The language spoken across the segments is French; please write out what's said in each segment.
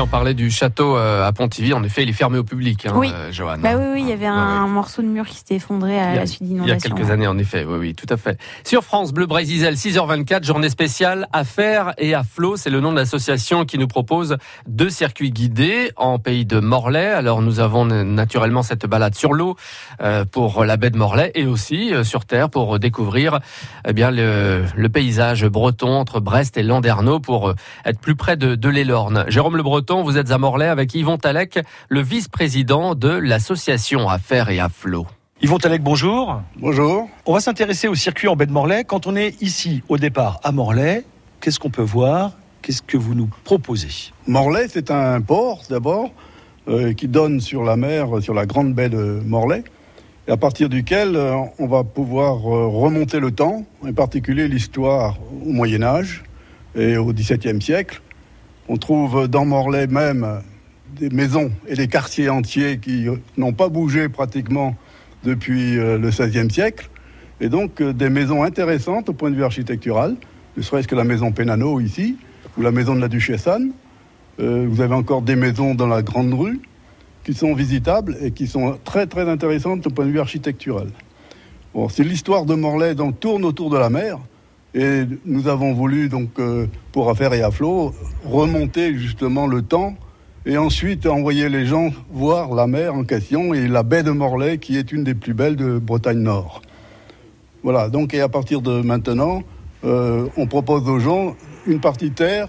On parlait du château euh, à Pontivy. En effet, il est fermé au public, hein, Oui. euh, Johan. Bah oui, oui, il y avait un, Ouais, ouais. morceau de mur qui s'était effondré à a- la suite Il y a d'inondations. quelques années, en effet. Oui, oui, tout à fait. Sur France Bleu Brésil, 6h24, journée spéciale Affaires et à flot. C'est le nom de l'association qui nous propose deux circuits guidés en pays de Morlaix. Alors, nous avons naturellement cette balade sur l'eau euh, pour la baie de Morlaix et aussi sur terre pour découvrir eh bien le, le paysage breton entre Brest et Landerneau pour être plus près de, de l'Elorne. Jérôme Le Breton, vous êtes à Morlaix avec Yvon Talec, le vice-président de l'association Affaires et à flot. Yvon Talec, bonjour. Bonjour. On va s'intéresser au circuit en baie de Morlaix. Quand on est ici, au départ, à Morlaix, qu'est-ce qu'on peut voir? Qu'est-ce que vous nous proposez? Morlaix, c'est un port d'abord euh, qui donne sur la mer, sur la grande baie de Morlaix, et à partir duquel euh, on va pouvoir euh, remonter le temps, en particulier l'histoire au Moyen Âge et au XVIIe siècle. On trouve dans Morlaix même des maisons et des quartiers entiers qui n'ont pas bougé pratiquement depuis euh, le XVIe siècle, et donc euh, des maisons intéressantes au point de vue architectural, ne serait-ce que la maison Pénano ici, ou la maison de la Duchesse Anne. Euh, vous avez encore des maisons dans la Grande Rue qui sont visitables et qui sont très très intéressantes au point de vue architectural. Bon, c'est l'histoire de Morlaix donc tourne autour de la mer et nous avons voulu donc euh, pour affaires et à flot remonter justement le temps et ensuite envoyer les gens voir la mer en question et la baie de Morlaix qui est une des plus belles de Bretagne Nord. Voilà, donc et à partir de maintenant, euh, on propose aux gens une partie terre,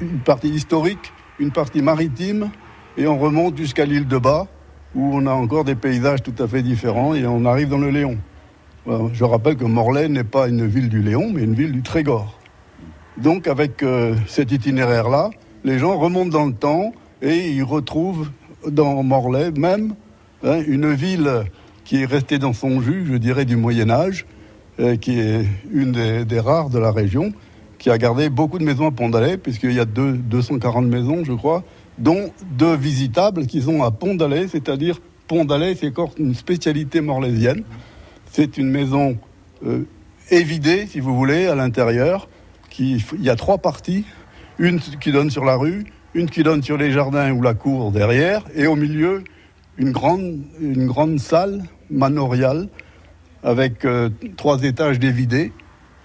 une partie historique, une partie maritime, et on remonte jusqu'à l'île de Bas, où on a encore des paysages tout à fait différents, et on arrive dans le Léon. Voilà, je rappelle que Morlaix n'est pas une ville du Léon, mais une ville du Trégor. Donc avec euh, cet itinéraire-là, les gens remontent dans le temps et ils retrouvent dans Morlaix même hein, une ville qui est restée dans son jus, je dirais, du Moyen Âge, euh, qui est une des, rares de la région, qui a gardé beaucoup de maisons à Pont-d'Alais, puisqu'il y a deux- 240 maisons, je crois, dont deux visitables qui sont à Pont-d'Alais, c'est-à-dire Pont-d'Alais, c'est encore une spécialité morlaisienne. C'est une maison euh, évidée, si vous voulez, à l'intérieur. Il y a trois parties, une qui donne sur la rue, une qui donne sur les jardins ou la cour derrière, et au milieu, une grande, salle manoriale avec euh, trois étages dévidés,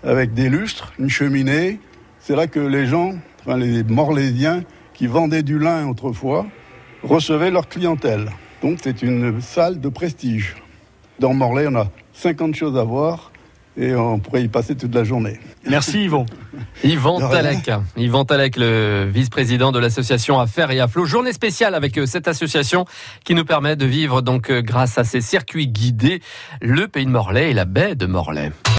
avec des lustres, une cheminée. C'est là que les gens, enfin les Morlaisiens qui vendaient du lin autrefois, recevaient leur clientèle. Donc c'est une salle de prestige. Dans Morlaix, on a 50 choses à voir et on pourrait y passer toute la journée. Merci Yvon. Yvan rien. Talec, Yvan Talec, le vice-président de l'association Affaires et à flot. Journée spéciale avec euh, cette association qui nous permet de vivre donc euh, grâce à ces circuits guidés le pays de Morlaix et la baie de Morlaix.